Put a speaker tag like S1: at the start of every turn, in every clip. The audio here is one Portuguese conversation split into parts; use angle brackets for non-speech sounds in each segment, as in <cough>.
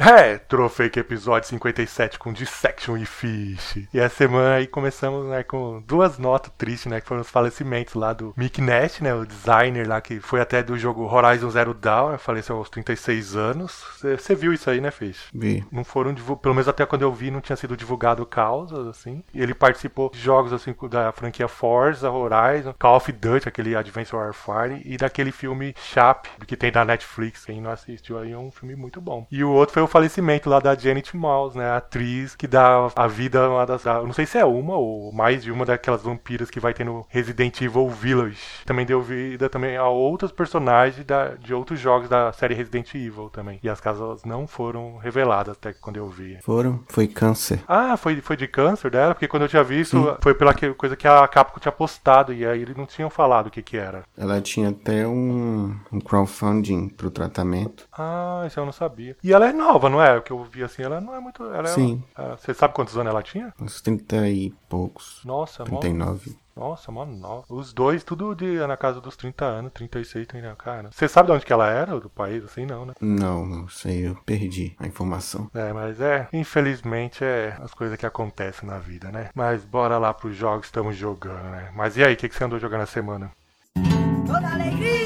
S1: Retrofake.
S2: Retrofake episódio 57 com Dissection e Fish. E essa semana aí começamos né, com duas notas tristes, né? Que foram os falecimentos lá do Mick Nash, né? O designer lá que foi até do jogo Horizon Zero Dawn, né, faleceu aos 36 anos. Você viu isso aí, né, Fish?
S3: Vi.
S2: Não foram divulgados, pelo menos até quando eu vi, não tinha sido divulgado causas, assim. E ele participou de jogos, assim, da franquia Forza, Horizon, Call of Duty, aquele Advanced Warfare, e daquele filme Chap, que tem na Netflix. Quem não assistiu aí é um filme muito bom. E o outro foi o falecimento lá da Janet Mouse, né? A atriz que dá a vida a uma das. não sei se é uma ou mais de uma daquelas vampiras que vai ter no Resident Evil Village. Também deu vida também a outros personagens da, de outros jogos da série Resident Evil também. E as casas não foram reveladas até quando eu vi.
S3: Foram? Foi câncer.
S2: Ah, foi, foi de câncer dela? Porque quando eu tinha visto, foi pela que- coisa que a Capcom tinha postado. E aí eles não tinham falado o que que era.
S3: Ela tinha até um, um crowdfunding pro tratamento.
S2: Ah, isso eu não sabia. E ela é nova, não é? O que eu vi assim, ela não é muito. Ela é-
S3: Sim.
S2: ah, Você sabe quantos anos ela tinha?
S3: Uns 30 e poucos.
S2: Nossa, mó,
S3: 39.
S2: nossa, mó nova. Os dois, tudo de, na casa dos 30 anos, 36, 30, cara. Você sabe de onde que ela era, do país, assim, não, né?
S3: Não, não sei, eu perdi a informação.
S2: É, mas é, infelizmente é as coisas que acontecem na vida, né? Mas bora lá pros jogos que estamos jogando, né? Mas e aí, o que, que você andou jogando na semana?
S4: Con alegría,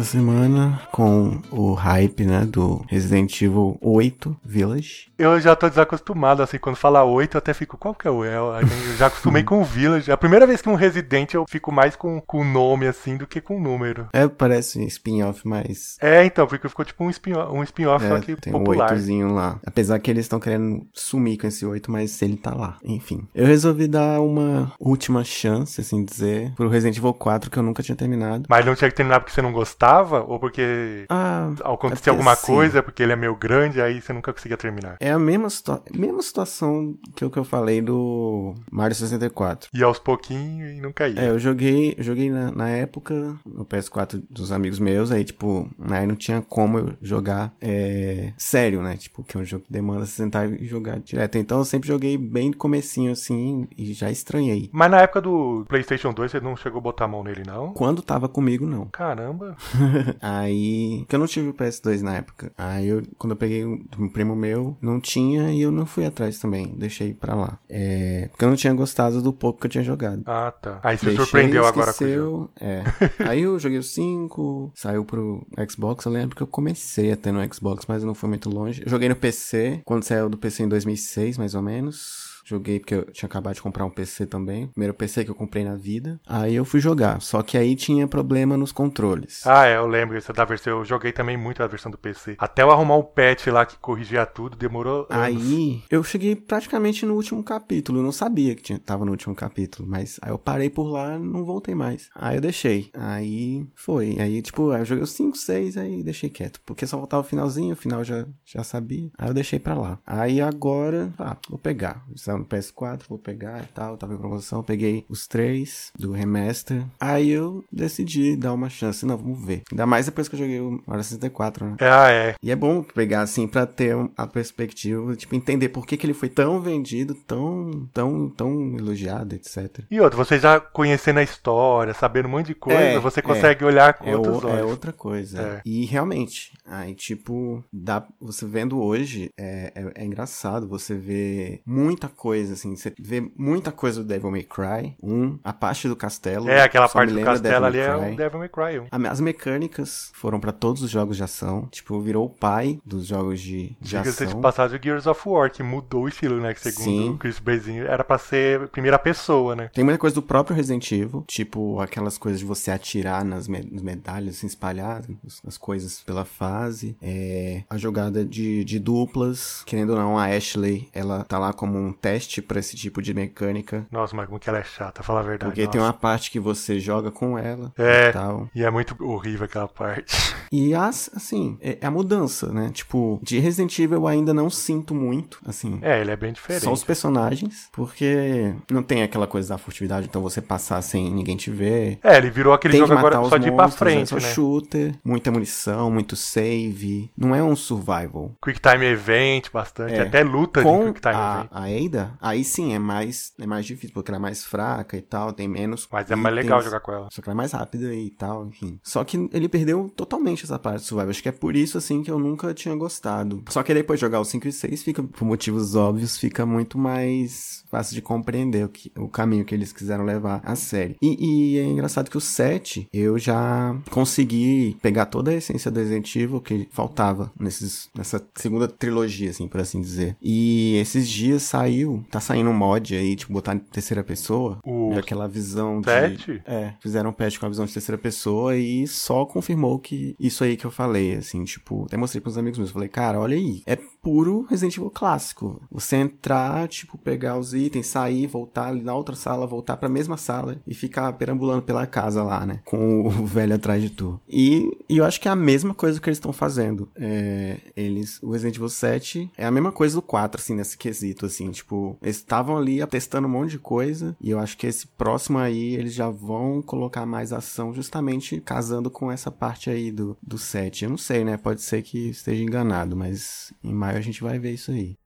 S3: essa semana com o hype, né, do Resident Evil 8 Village.
S2: Eu já tô desacostumado, assim, quando fala 8, eu até fico, qual que é o El? Eu já acostumei <laughs> com o Village. É a primeira vez que um Resident eu fico mais com o nome, assim, do que com o número.
S3: É, parece um spin-off, mas
S2: É, então, porque ficou tipo um spin-off, um spin só
S3: é,
S2: que
S3: tem um
S2: popular.
S3: oitozinho lá. Apesar que eles estão querendo sumir com esse 8, mas ele tá lá. Enfim. Eu resolvi dar uma última chance, assim dizer, pro Resident Evil 4 que eu nunca tinha terminado.
S2: Mas não tinha que terminar porque você não gostava? Ou porque
S3: Ah,
S2: aconteceu
S3: é
S2: alguma
S3: assim,
S2: coisa, porque ele é meio grande, aí você nunca conseguia terminar?
S3: É a mesma, situa- mesma situação que o que eu falei do Mario 64.
S2: E aos pouquinhos e nunca ia.
S3: É, eu joguei, eu joguei na, na época no PS4 dos amigos meus, aí tipo, aí não tinha como eu jogar é, sério, né? Tipo, que é um jogo que demanda você sentar e jogar direto. Então eu sempre joguei bem do comecinho assim e já estranhei.
S2: Mas na época do PlayStation 2 você não chegou a botar a mão nele, não?
S3: Quando tava comigo, não.
S2: Caramba. <laughs> <laughs>
S3: Aí. Porque eu não tive o PS2 na época. Aí eu, quando eu peguei um, primo meu, não tinha e eu não fui atrás também. Deixei pra lá. É. Porque eu não tinha gostado do pouco que eu tinha jogado.
S2: Ah, tá. Aí você
S3: Deixei,
S2: surpreendeu agora com o jogo.
S3: É. Aí eu joguei o 5, saiu pro Xbox. Eu lembro que eu comecei até no Xbox, mas não foi muito longe. Eu joguei no PC, quando saiu do PC em 2006, mais ou menos. Joguei porque eu tinha acabado de comprar um PC também. Primeiro PC que eu comprei na vida. Aí eu fui jogar. Só que aí tinha problema nos controles.
S2: Ah, é, eu lembro isso da versão. Eu joguei também muito a versão do PC. Até eu arrumar um patch lá que corrigia tudo, demorou. anos.
S3: Aí eu cheguei praticamente no último capítulo. Eu não sabia que tinha, tava no último capítulo. Mas aí eu parei por lá e não voltei mais. Aí eu deixei. Aí foi. Aí, tipo, eu joguei os 5, 6, aí deixei quieto. Porque só faltava o finalzinho, o final já, já sabia. Aí eu deixei pra lá. Aí agora, ah, vou pegar. Está no PS4, vou pegar e tal. Tava em promoção. Peguei os três do remaster. Aí eu decidi dar uma chance. Não, vamos ver. Ainda mais depois que eu joguei o Mario 64, né?
S2: Ah, é.
S3: E é bom pegar assim pra ter a perspectiva, tipo, entender por que, que ele foi tão vendido, tão, tão, tão elogiado, etc.
S2: E outro, você já conhecendo a história, sabendo um monte de coisa,
S3: É,
S2: você
S3: é.
S2: consegue olhar com
S3: É,
S2: outros
S3: o- é
S2: olhos.
S3: outra coisa.
S2: É.
S3: E realmente, aí, tipo, dá, você vendo hoje, é, é, é engraçado. Você vê muita coisa, assim. Você vê muita coisa do Devil May Cry. Um, a parte do castelo.
S2: É, aquela parte do castelo ali é o. Devil May Cry 1.
S3: A- As mecânicas foram pra todos os jogos de ação. Tipo, virou o pai dos jogos de, de
S2: Diga-se de
S3: ação.
S2: passagem o Gears of War, que mudou o estilo, né? Que segundo
S3: Sim.
S2: o Chris Bezinho, era pra ser primeira pessoa, né?
S3: Tem muita coisa do próprio Resident Evil, tipo aquelas coisas de você atirar nas, me- nas medalhas, assim, espalhar as- as coisas pela fase. É, a jogada de, de duplas, querendo ou não, a Ashley, ela tá lá como um teste pra esse tipo de mecânica.
S2: Nossa, mas como que ela é chata, fala a verdade.
S3: Porque tem
S2: nossa.
S3: uma parte que você joga com ela
S2: É.
S3: e tal.
S2: E é muito horrível aquela parte. <laughs>
S3: E as, assim, é é a mudança, né? Tipo, de Resident Evil eu ainda não sinto muito, assim.
S2: É, ele é bem diferente.
S3: Só os personagens, porque não tem aquela coisa da furtividade, então você passar sem ninguém te ver.
S2: É, ele virou aquele
S3: Tem
S2: jogo agora só de ir pra
S3: monstros,
S2: frente,
S3: é só
S2: né?
S3: shooter, muita munição, muito save. Não é um survival.
S2: Quick Time Event, bastante.
S3: É.
S2: Até luta de
S3: Com
S2: Quick Time
S3: a,
S2: Event.
S3: a Ada, aí sim é mais, é mais difícil, porque ela é mais fraca e tal, tem menos.
S2: Mas é mais legal jogar com ela.
S3: Só que ela é mais rápida e tal, enfim. Só que ele perdeu totalmente essa parte do survival. Acho que é por isso, assim, que eu nunca tinha gostado. Só que depois de jogar o 5 e 6, fica, por motivos óbvios, fica muito mais fácil de compreender o, que, o caminho que eles quiseram levar a série. E, e é engraçado que o 7, eu já consegui pegar toda a essência do Resident Evil que faltava nesses, nessa segunda trilogia, assim, por assim dizer. E esses dias saiu, tá saindo um mod aí, tipo, botar em terceira pessoa.
S2: O
S3: e aquela visão de...
S2: Sete?
S3: É, fizeram um patch com a visão de terceira pessoa e só confirmou que isso aí que eu falei, assim, tipo, até mostrei pros amigos meus, falei, cara, olha aí, é puro Resident Evil clássico. Você entrar, tipo, pegar os itens, sair, voltar ali na outra sala, voltar pra mesma sala e ficar perambulando pela casa lá, né, com o <laughs> velho atrás de tu. E, e eu acho que é a mesma coisa que eles estão fazendo. É, eles, o Resident Evil 7 é a mesma coisa do 4, assim, nesse quesito, assim, tipo, eles estavam ali testando um monte de coisa e eu acho que esse próximo aí eles já vão colocar mais ação justamente casando com essa parte aí do, do 7. Eu não sei, né? Pode ser que esteja enganado, mas em maio a gente vai ver isso aí.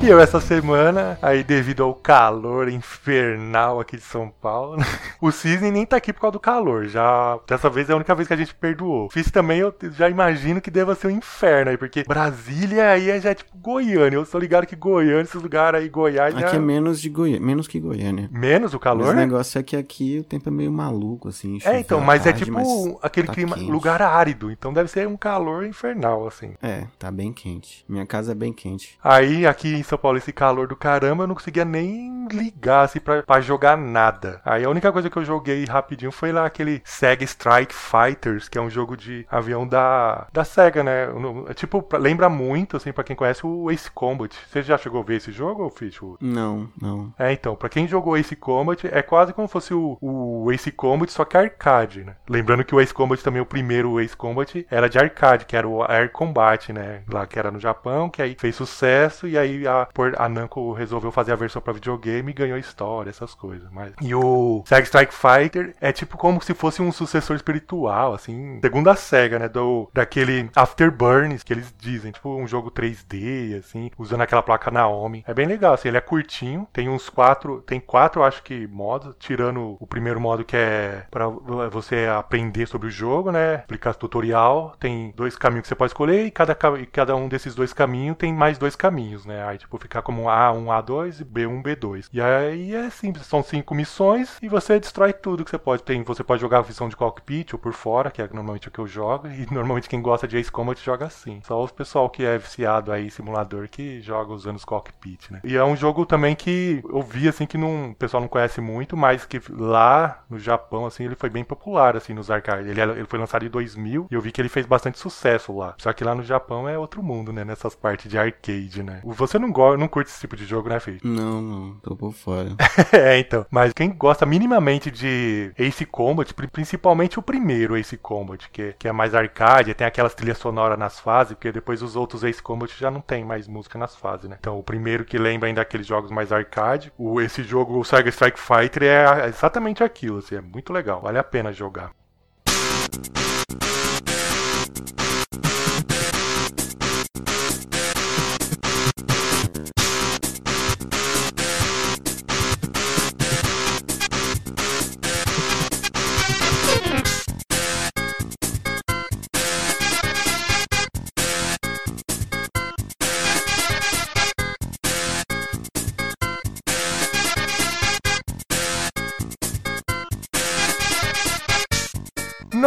S2: E eu essa semana, aí devido ao calor infernal aqui de São Paulo, <laughs> o Cisne nem tá aqui por causa do calor. Já dessa vez é a única vez que a gente perdoou. Fiz também, eu já imagino que deva ser um inferno aí, porque Brasília aí é já tipo Goiânia. Eu tô ligado que Goiânia, esses lugares aí, Goiás já...
S3: Aqui é menos de Goiânia, menos que Goiânia.
S2: menos o
S3: Mas
S2: calor?
S3: o negócio é que aqui o tempo é meio maluco, assim.
S2: É, então, mas é
S3: tarde,
S2: tipo
S3: mas
S2: aquele
S3: tá
S2: clima,
S3: quente.
S2: lugar árido, então deve ser um calor infernal, assim.
S3: É, tá bem quente. Minha casa é bem quente.
S2: Aí, aqui em São Paulo, esse calor do caramba, eu não conseguia nem ligar, assim, pra, pra jogar nada. Aí a única coisa que eu joguei rapidinho foi lá aquele Sega Strike Fighters, que é um jogo de avião da, da Sega, né? É Tipo, lembra muito, assim, pra quem conhece, o Ace Combat. Você já chegou a ver esse jogo, Fish?
S3: Não, não.
S2: É, então, pra quem jogou Ace Combat, é quase como se fosse o, o Ace Combat, só que arcade, né? Lembrando que o Ace Combat também, o primeiro Ace Combat, era de arcade, que era o Air Combat, né? Lá que era no Japão, que aí fez sucesso, e aí a, por- a Namco resolveu fazer a versão pra videogame e ganhou história, essas coisas. Mas... E o Sega Strike Fighter é tipo como se fosse um sucessor espiritual, assim, segundo a SEGA, né? Do, daquele Afterburns, que eles dizem, tipo um jogo 3D, assim, usando aquela placa Naomi. É bem legal, assim, ele é curtinho, tem uns quatro, tem quatro, acho que, modos, tirando o primeiro modo que é pra você aprender sobre o jogo, né? Aplicar tutorial, tem dois caminhos que você pode escolher e cada, ca- e cada um desses dois caminhos tem mais dois caminhos, né? Aí, tipo, ficar como A1, A2 e B1, B2. E aí é simples, são cinco missões e você destrói tudo que você pode. Tem, você pode jogar a visão de cockpit ou por fora, que é normalmente o que eu jogo, <laughs> e normalmente quem gosta de Ace Combat joga assim. Só o pessoal que é viciado aí simulador que joga usando os cockpit, né? E é um jogo também que eu vi assim que não, o pessoal não conhece muito, mas que lá no Japão assim ele foi bem popular assim nos arcades. Ele, ele foi lançado em 2000 e eu vi que ele fez bastante sucesso lá. Só que lá no Japão é outro mundo, né? Nessas partes de arcade, né? Você não não curte esse tipo de jogo, né, filho? <laughs>
S3: Não, não. Tô por fora. <laughs>
S2: é, então. Mas quem gosta minimamente de Ace Combat, pri- principalmente o primeiro Ace Combat, que, que é mais arcade, tem aquelas trilhas sonoras nas fases, porque depois os outros Ace Combat já não tem mais música nas fases, né? Então o primeiro que lembra ainda aqueles jogos mais arcade, o, esse jogo, o Sega Strike Fighter, é exatamente aquilo, assim, é muito legal, vale a pena jogar.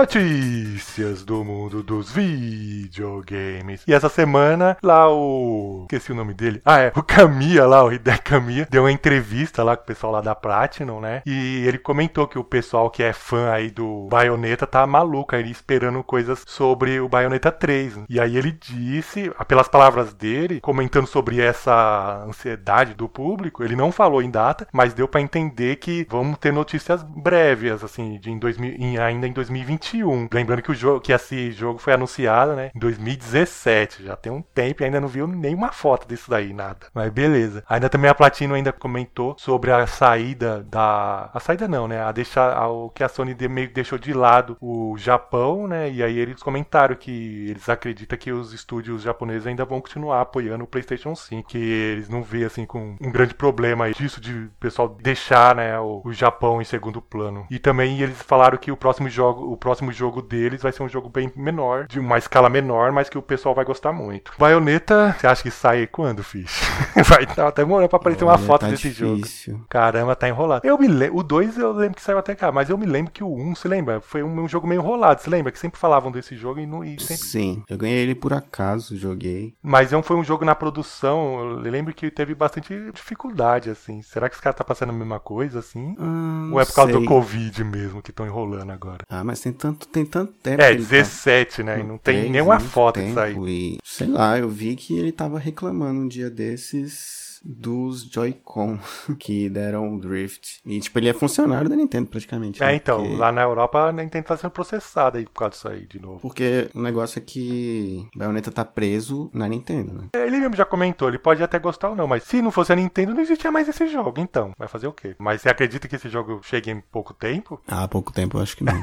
S2: Notícias do mundo dos videogames. E essa semana, lá o. Esqueci o nome dele. Ah, é. O Kamiya lá, o Hideki Kamiya, deu uma entrevista lá com o pessoal lá da Platinum, né? E ele comentou que o pessoal que é fã aí do Bayonetta tá maluco aí esperando coisas sobre o Bayonetta 3. E aí ele disse, pelas palavras dele, comentando sobre essa ansiedade do público, ele não falou em data, mas deu para entender que vamos ter notícias breves, assim, de em 2000, em, ainda em 2021. Lembrando que o jogo, que esse jogo foi anunciado, né, em 2017. Já tem um tempo e ainda não viu nenhuma foto disso daí, nada. Mas beleza. Ainda também a Platino ainda comentou sobre a saída da, a saída não, né, a deixar o que a Sony meio que deixou de lado o Japão, né, e aí eles comentaram que eles acreditam que os estúdios japoneses ainda vão continuar apoiando o PlayStation 5, que eles não vê assim com um grande problema disso de pessoal deixar, né, o, o Japão em segundo plano. E também eles falaram que o próximo jogo, o próximo jogo deles vai ser um jogo bem menor, de uma escala menor, mas que o pessoal vai gostar muito. Bayonetta, você acha que sai quando, Fish? <laughs> vai estar até demorando pra aparecer uma foto
S3: tá
S2: desse
S3: difícil.
S2: jogo. Caramba, tá enrolado. Eu me lembro, o 2 eu lembro que saiu até cá, mas eu me lembro que o 1, um, você lembra? Foi um, um jogo meio enrolado, você lembra? Que sempre falavam desse jogo e, não, e sempre...
S3: Sim, eu ganhei ele por acaso, joguei.
S2: Mas não foi um jogo na produção, eu lembro que teve bastante dificuldade, assim. Será que os caras tá passando a mesma coisa, assim?
S3: Hum,
S2: Ou é por causa
S3: sei.
S2: do Covid mesmo que estão enrolando agora?
S3: Ah, mas tem tanto, tem tanto tempo.
S2: É,
S3: que ele tá
S2: 17, né? E não tem
S3: três,
S2: nenhuma
S3: muito
S2: foto disso aí.
S3: E, sei lá, eu vi que ele tava reclamando um dia desses dos Joy-Con <laughs> que deram drift. E, tipo, ele é funcionário da Nintendo praticamente.
S2: É,
S3: né?
S2: então,
S3: Porque-
S2: lá na Europa a Nintendo tá sendo processada aí por causa disso aí de novo.
S3: Porque o negócio é que Bayonetta tá preso na Nintendo, né?
S2: Ele mesmo já comentou, ele pode até gostar ou não, mas se não fosse a Nintendo, não existia mais esse jogo, então. Vai fazer o quê? Mas você acredita que esse jogo chegue em pouco tempo?
S3: Ah, pouco tempo eu acho que não.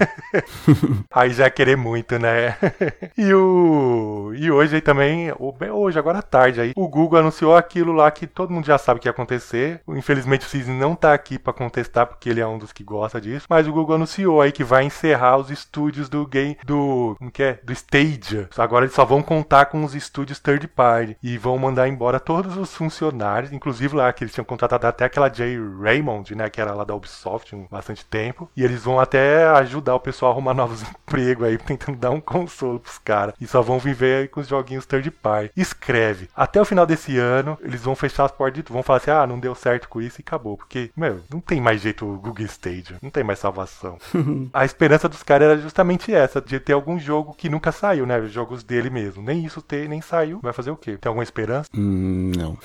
S3: <laughs>
S2: Aí já é querer muito, né? <laughs> e o. E hoje aí também, o- hoje, agora à tarde aí, o Google anunciou aquilo lá que todo mundo já sabe que ia acontecer. Infelizmente o Cisne não tá aqui pra contestar, porque ele é um dos que gosta disso. Mas o Google anunciou aí que vai encerrar os estúdios do game. do. como que é? Do Stadia. Agora eles só vão contar com os estúdios third party. E vão mandar embora todos os funcionários, inclusive lá que eles tinham contratado até aquela Jay Raymond, né? Que era lá da Ubisoft há bastante tempo. E eles vão até ajudar o pessoal a arrumar <laughs> novos empregos aí, tentando dar um consolo pros caras. E só vão viver com os joguinhos third party. Escreve. Até o final desse ano, eles vão fechar portas de tudo. Vão falar assim: ah, não deu certo com isso e acabou. Porque, meu, não tem mais jeito o Google Stadia. Não tem mais salvação. <laughs> a esperança dos caras era justamente essa, de ter algum jogo que nunca saiu, né? Os jogos dele mesmo. Nem isso ter, nem saiu. Vai fazer o quê? Tem alguma esperança?
S3: hum, não.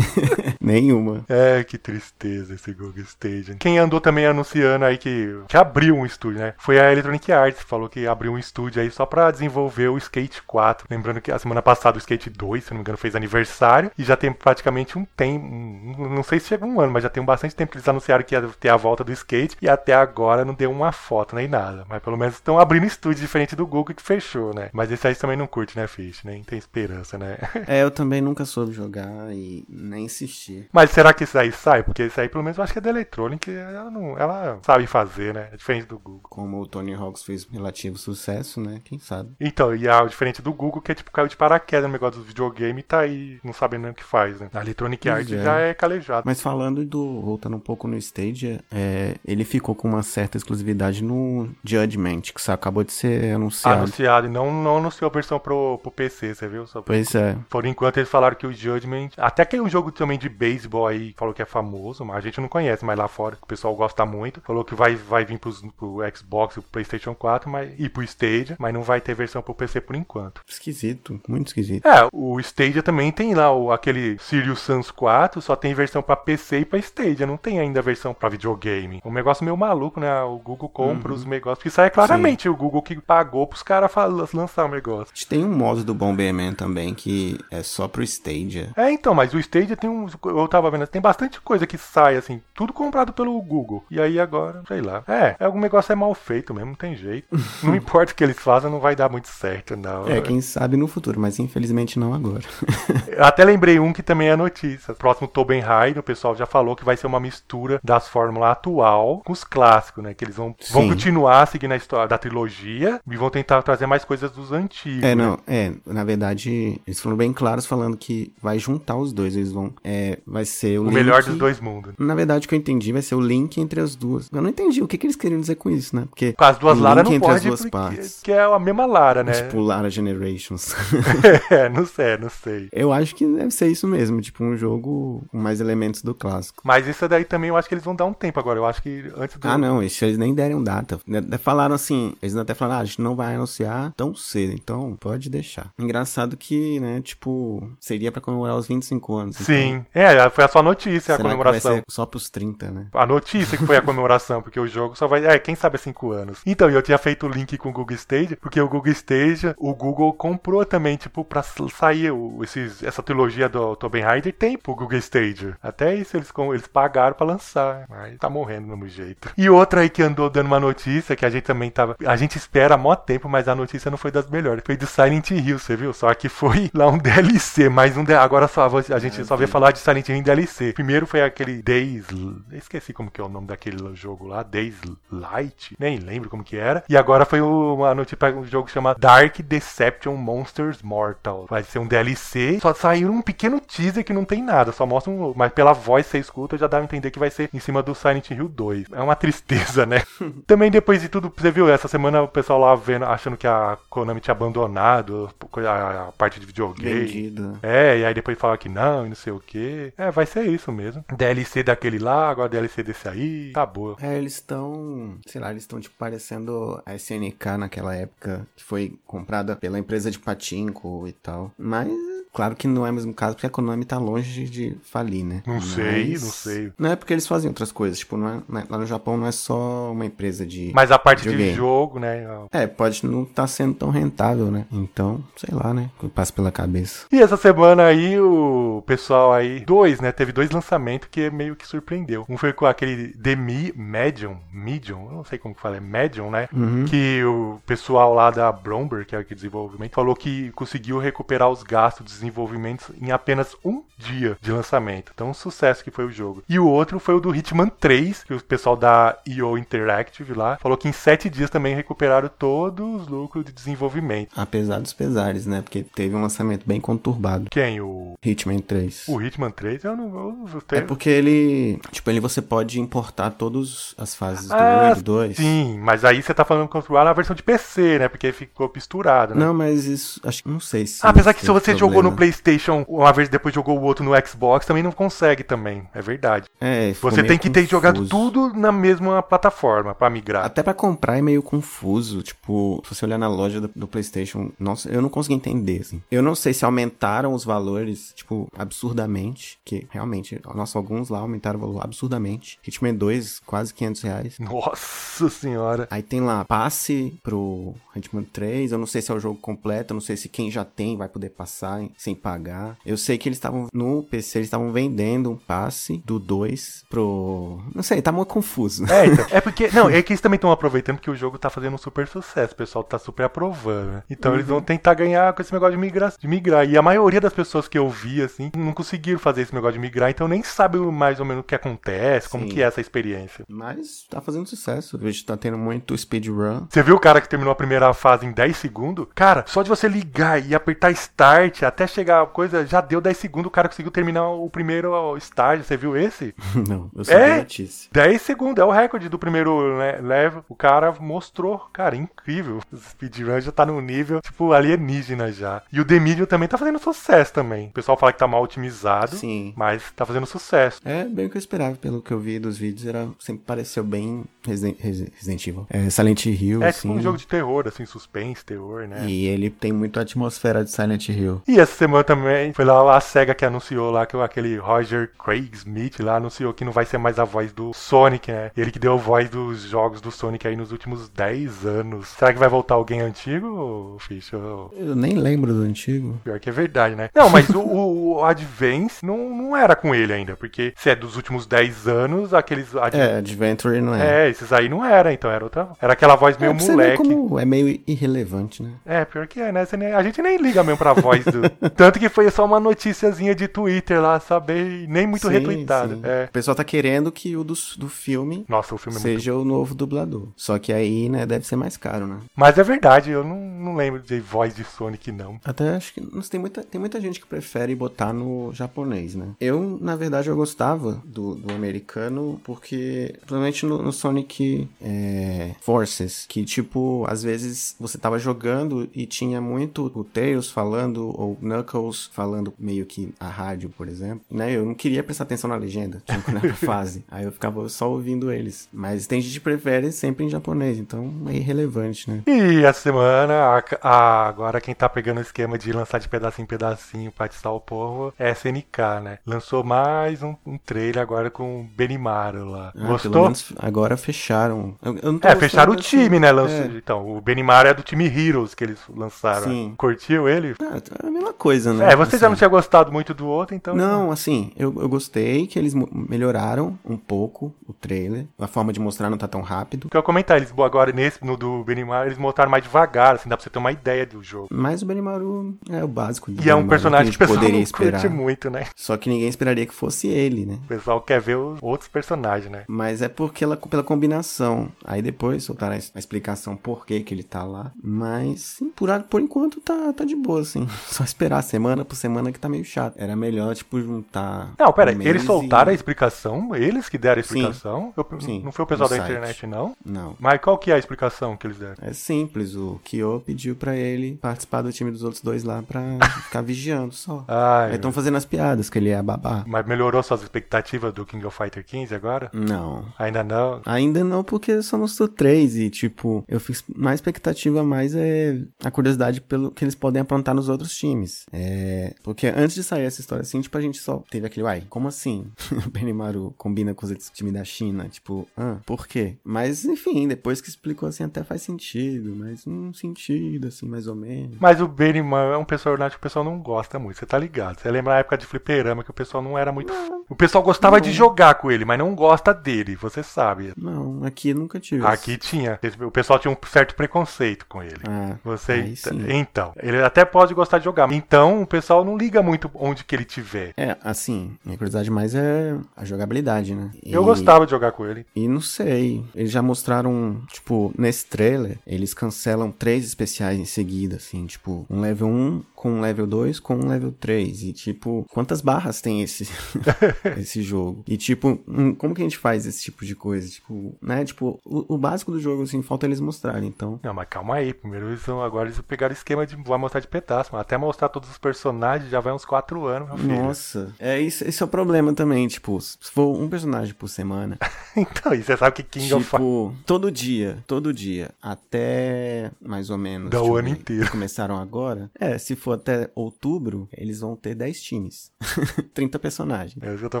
S3: <laughs> Nenhuma.
S2: É, que tristeza esse Google Stadia. Quem andou também anunciando aí que, que abriu um estúdio, né? Foi a Electronic Arts, falou que abriu um estúdio aí só pra desenvolver o Skate 4. Lembrando que a semana passada o Skate 2, se não me engano, fez aniversário e já tem praticamente um tempo, um- não sei se chega um ano, mas já tem bastante tempo que eles anunciaram que ia ter a volta do skate e até agora não deu uma foto nem nada. Mas pelo menos estão abrindo estúdio diferente do Google que fechou, né? Mas esse aí também não curte, né, Fish? Nem tem esperança, né? <laughs>
S3: É, eu também nunca soube jogar e nem insisti.
S2: Mas será que isso aí sai? Porque isso aí, pelo menos, eu acho que é da Electronic. Ela, não, ela sabe fazer, né? É diferente do Google.
S3: Como o Tony Hawks fez relativo sucesso, né? Quem sabe?
S2: Então, e a diferente do Google, que é tipo caiu de paraquedas no negócio dos videogame e tá aí, não sabendo nem o que faz, né? A Electronic
S3: Pois É.
S2: já é calejado.
S3: Mas falando do. Voltando um pouco no Stadia, é, ele ficou com uma certa exclusividade no Judgment, que só acabou de ser anunciado.
S2: Anunciado e não, não anunciou a versão pro, pro PC, você viu? Só
S3: Pois é.
S2: Por enquanto eles falaram que o Judgment. Até que é um jogo também de beisebol aí, falou que é famoso, mas a gente não conhece, mas lá fora o pessoal gosta muito. Falou que vai, vai vir pros, pro Xbox e pro PlayStation 4 mas, e pro Stadia, mas não vai ter versão pro PC por enquanto.
S3: Esquisito, muito esquisito.
S2: É, o Stadia também tem lá o, aquele Sirius Sans 4, só tem versão pra PC e pra Stadia, não tem ainda versão pra videogame. Um negócio meio maluco, né? O Google compra os negócios, porque isso aí é claramente o Google que pagou pros caras lançar o negócio.
S3: A gente tem um modo do Bomberman também que é só pro Stadia.
S2: É, então, mas o Stadia tem uns. Eu tava vendo, tem bastante coisa que sai, assim, tudo comprado pelo Google. E aí agora, sei lá. É, é algum negócio é mal feito mesmo, não tem jeito. <laughs> não importa o que eles façam, não vai dar muito certo, não.
S3: É, quem sabe no futuro, mas infelizmente não agora. <laughs>
S2: Até lembrei um que também é notícia. Próximo Tobin Raider, o pessoal já falou que vai ser uma mistura das fórmulas atual com os clássicos, né? Que eles vão, vão continuar seguindo a história da trilogia e vão tentar trazer mais coisas dos antigos.
S3: É,
S2: né?
S3: não, é, na verdade, eles foram bem claros falando que vai juntar os dois, eles vão, é, vai ser o,
S2: O
S3: link-
S2: melhor dos dois mundos.
S3: Na verdade, o que eu entendi vai ser o link entre as duas. Eu não entendi o que, que eles queriam dizer com isso, né? Porque
S2: Com as duas Lara
S3: link
S2: não
S3: entre as
S2: pode,
S3: duas
S2: porque
S3: partes.
S2: que é a mesma Lara, né?
S3: Tipo, Lara Generations. <laughs>
S2: é, não sei, não sei.
S3: eu acho que deve ser isso mesmo, tipo, um jogo com mais elementos do clássico.
S2: Mas isso daí também eu acho que eles vão dar um tempo agora. Eu acho que antes do.
S3: Ah, não, isso eles nem deram data. Até Falaram assim, eles até falaram, ah, a gente não vai anunciar tão cedo, então pode deixar. Engraçado que, né, tipo, seria pra comemorar os 25 anos. então,
S2: Sim, é, foi a sua notícia, a
S3: será que vai
S2: comemoração.
S3: ser só pros 30, né?
S2: A notícia que foi a comemoração, porque o jogo só vai. É, quem sabe é 5 anos. Então, eu tinha feito o link com o Google Stage, porque o Google Stage, o Google comprou também, tipo, pra sair esses, essa trilogia do Tobin Raider, tem pro Google Stage. Até isso eles, eles pagaram pra lançar. Mas tá morrendo do mesmo jeito. E outra aí que andou dando uma notícia, que a gente também tava. A gente espera há mó tempo, mas a notícia não foi das melhores. Foi do Silent Hill, você viu? Só que foi lá um <laughs> DLC, mais um. Agora só a gente só vê falar de Silent Hill em DLC. Primeiro foi aquele Days. Esqueci como que é o nome daquele jogo lá. Days Light. Nem lembro como que era. E agora foi uma notícia para um jogo que chama Dark Deception Monsters Mortal. Vai ser um DLC. Só saiu um pequeno teaser que não tem nada. Só mostra um. Mas pela voz que você escuta, já dá a entender que vai ser em cima do Silent Hill 2. É uma <laughs> tristeza, né? <laughs> Também depois de tudo, você viu essa semana o pessoal lá vendo, achando que a Konami tinha abandonado a, a parte de videogame.
S3: Vendido.
S2: É, e aí depois fala que não, e não sei o que. É, vai ser isso mesmo. DLC daquele lá, agora DLC desse aí. Acabou.
S3: É, eles estão, sei lá, eles estão tipo parecendo a SNK naquela época, que foi comprada pela empresa de patinco e tal. Mas, claro que não é o mesmo caso, porque a Konami tá longe de falir, né?
S2: Não sei,
S3: Mas-
S2: não sei.
S3: Não é porque eles fazem outras coisas, tipo, não é- é- lá no Japão não é só uma empresa de...
S2: Mas a parte de jogo, né?
S3: É, pode não estar sendo tão rentável, né? Então, sei lá, né? Que passa pela cabeça.
S2: E essa semana aí, o pessoal aí, dois, né? Teve dois lançamentos que meio que surpreendeu. Um foi com aquele Demi Medium, Medium, eu não sei como que fala, é Medium, né? Que o pessoal lá da Bromberg, que é o que desenvolvimento, falou que conseguiu recuperar os gastos de desenvolvimento em apenas um dia de lançamento. Então, um sucesso que foi o jogo. E o outro foi o do Hitman 3, que o pessoal da EO Interactive lá falou que em sete dias também recuperaram todos os lucros de desenvolvimento.
S3: Apesar dos pesares, né? Porque teve um lançamento bem conturbado.
S2: Quem? O,
S3: Hitman 3.
S2: o Hitman 3? Eu não vou. Eu
S3: É porque ele. Tipo, ele você pode importar todas as fases do
S2: Ah,
S3: 1 e do 2.
S2: Sim, mas aí você tá falando controlar na versão de PC, né? Porque ficou misturado, né?
S3: Não, mas isso. Acho que não sei se.
S2: Ah, apesar que se você jogou no
S3: problema.
S2: PlayStation uma vez depois jogou o outro no Xbox, também não consegue também. É verdade.
S3: É,
S2: Você tem que ter jogado
S3: confuso.
S2: tudo na mesma plataforma pra migrar.
S3: Até pra comprar é meio confuso. Tipo, se você olhar na loja do, do PlayStation, nossa, eu não consegui entender, assim. Eu não sei se aumentaram os valores, tipo, absurdamente. Que realmente, nossa, alguns lá aumentaram o valor absurdamente. Hitman 2, quase 500 reais.
S2: Nossa senhora.
S3: Aí tem lá, passe pro Hitman 3. Eu não sei se é o jogo completo. Eu não sei se quem já tem vai poder passar em- sem pagar. Eu sei que eles estavam no PC, eles estavam vendendo um passe do 2 pro. Não sei, tá muito confuso.
S2: É, então, <laughs> é porque. Não, é que eles também estão aproveitando que o jogo tá fazendo um super sucesso. O pessoal tá super aprovando. né? Então eles
S3: Uhum.
S2: vão tentar ganhar com esse negócio de migrar, de migrar. E a maioria das pessoas que eu vi, assim, não conseguiram fazer esse negócio de migrar, então nem sabe mais ou menos o que acontece, como
S3: Sim.
S2: que é essa experiência.
S3: Mas tá fazendo sucesso. Vejo que tá tendo muito speedrun.
S2: Você viu o cara que terminou a primeira fase em 10 segundos? Cara, só de você ligar e apertar start até chegar a coisa, já deu 10 segundos, o cara conseguiu terminar o primeiro estágio. Você viu esse? <laughs>
S3: não, eu só
S2: É?
S3: notícia.
S2: 10 segundos, é o recorde do primeiro né, level. O cara mostrou, cara, incrível. O speedrun já tá no nível, tipo, alienígena já. E o The Medium também tá fazendo sucesso também. O pessoal fala que tá mal otimizado,
S3: Sim.
S2: mas tá fazendo sucesso.
S3: É bem o que eu esperava, pelo que eu vi dos vídeos, era sempre pareceu bem Resident, Resi- Resident Evil. É, Silent Hill,
S2: É
S3: assim.
S2: tipo um jogo de terror, assim, suspense, terror, né?
S3: E ele tem muito a atmosfera de Silent Hill.
S2: E essa semana também foi lá a SEGA que anunciou lá que aquele Roger Craig Smith lá anunciou que não vai ser mais a voz do Sonic, né? Ele que deu a voz dos jogos do Sonic aí nos últimos 10 anos. Será que vai voltar alguém antigo, Fish?
S3: Eu nem lembro do antigo.
S2: Pior que é verdade, né? Não, mas o, o- Advance não, não era com ele ainda, porque se é dos últimos 10 anos, aqueles. Ad-
S3: É, Adventure não é.
S2: É, esses aí não era, então era outra. Era aquela voz meio
S3: É,
S2: moleque.
S3: como é meio irrelevante, né?
S2: É, pior que é, né? Nem- a gente nem liga mesmo pra voz do, <laughs> Tanto que foi só uma noticiazinha de Twitter lá, saber, nem muito
S3: Sim,
S2: retweetada.
S3: sim.
S2: É.
S3: O pessoal tá querendo que o do, do filme
S2: Nossa, o filme é muito
S3: seja o novo dublador. Só que aí, né, deve ser mais caro, né?
S2: Mas é verdade, eu não, não lembro de voz de Sonic, não.
S3: Até acho que não tem muita, tem muita gente que prefere botar no japonês, né? Eu, na verdade, eu gostava do, do americano porque, principalmente no, no Sonic é, Forces, que tipo, às vezes você tava jogando e tinha muito o Tails falando ou Knuckles falando meio que a rádio, por exemplo, né? Eu não queria prestar atenção na legenda, tipo, na <laughs> fase. Aí eu ficava só ouvindo eles. Mas tem gente que prefere sempre em japonês, então é irrelevante, né?
S2: E a semana, a- a- agora quem tá pegando o esquema de lançar de pedacinho em pedacinho pra atiçar o povo é a SNK, né? Lançou mais um, um trailer agora com o Benimaru lá.
S3: Ah,
S2: Gostou?
S3: agora fecharam. Eu, eu
S2: É, fecharam o time, né? Lançou-
S3: É.
S2: Então, o Benimaru é do time Heroes que eles lançaram.
S3: Sim.
S2: Curtiu ele?
S3: Ah, é a mesma coisa, né?
S2: É, você já
S3: Assim.
S2: não tinha gostado muito do outro, então.
S3: Não, assim, eu, eu gostei que eles melhoraram um pouco o trailer. A forma de mostrar não tá tão rápido.
S2: O que eu comentar, eles agora nesse, no do Benimaru, eles montaram mais devagar, assim, dá pra você ter uma ideia do jogo.
S3: Mas o Benimaru é o básico. do
S2: E é um personagem que
S3: que gente
S2: pessoal
S3: poderia esperar.
S2: muito, né?
S3: Só que ninguém esperaria que fosse ele, né?
S2: O pessoal quer ver os outros personagens, né?
S3: Mas é porque ela, pela combinação. Aí depois soltaram a explicação por que, que ele tá lá. Mas, sim, por, por enquanto tá, tá de boa, assim. <laughs> Só esperar semana por semana que tá meio chato. Era melhor, tipo, juntar.
S2: Não, pera,
S3: um
S2: eles soltaram a
S3: e...
S2: explicação? Eles que deram a
S3: Sim.
S2: explicação? Eu-
S3: Sim,
S2: não foi o pessoal
S3: no
S2: da
S3: site.
S2: internet, não?
S3: Não.
S2: Mas qual que é a explicação que eles deram?
S3: É simples, o Kyo pediu pra ele participar do time dos outros dois lá pra <laughs> ficar vigiando só.
S2: Ai,
S3: Aí estão fazendo as piadas que ele é babá.
S2: mas melhorou suas expectativas do King of Fighter 15 agora?
S3: Não.
S2: Ainda não?
S3: Ainda não, porque só mostrou três e, tipo, eu fiz mais expectativa mais é a curiosidade pelo que eles podem aprontar nos outros times. É. Porque antes de sair essa história assim, tipo, a gente só teve aquele, uai, como assim? <laughs> o Benimaru combina com os times da China? Tipo, ah, por quê? Mas, enfim, depois que explicou assim, até faz sentido, mas um sentido, assim, mais ou menos.
S2: Mas o Beniman é um personagem que o pessoal não gosta muito, você tá ligado? Você lembra na época de fliperama que o pessoal não era muito. O pessoal gostava de jogar com ele, mas não gosta dele, você sabe.
S3: Não, aqui nunca tive.
S2: Aqui tinha. O pessoal tinha um certo preconceito com ele.
S3: Ah,
S2: Você. Então, ele até pode gostar de jogar. Então, o pessoal não liga muito onde que ele tiver.
S3: É, assim, minha curiosidade mais é a jogabilidade, né?
S2: Eu
S3: E-
S2: gostava de jogar com ele.
S3: E não sei, eles já mostraram, tipo, nesse trailer, eles cancelam três especiais em seguida, assim, tipo, um level 1 com um level 2 com um level 3. E, tipo, quantas barras tem esse, <laughs> esse jogo? E, tipo, hum, como que a gente faz esse tipo de coisa? Tipo, né? Tipo, o, o básico do jogo, assim, falta eles mostrarem, então.
S2: Não, mas calma aí. Primeiro eles vão, agora eles pegaram o esquema de vai mostrar de pedaço. Até mostrar todos os personagens já vai uns 4 anos, meu filho.
S3: Nossa, é isso, esse é o problema também, tipo, se for um personagem por semana, <laughs>
S2: Então, e você sabe que King of Fighters.
S3: Tipo, todo dia, todo dia, até mais ou menos.
S2: Dá o
S3: eu
S2: ano inteiro.
S3: Começaram agora. É, se for até outubro, eles vão ter 10 times. <laughs> 30 personagens.
S2: É isso que eu tô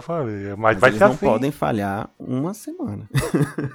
S2: falando. Mas,
S3: Mas
S2: vai
S3: eles
S2: ser
S3: não
S2: assim.
S3: podem falhar uma semana. <laughs>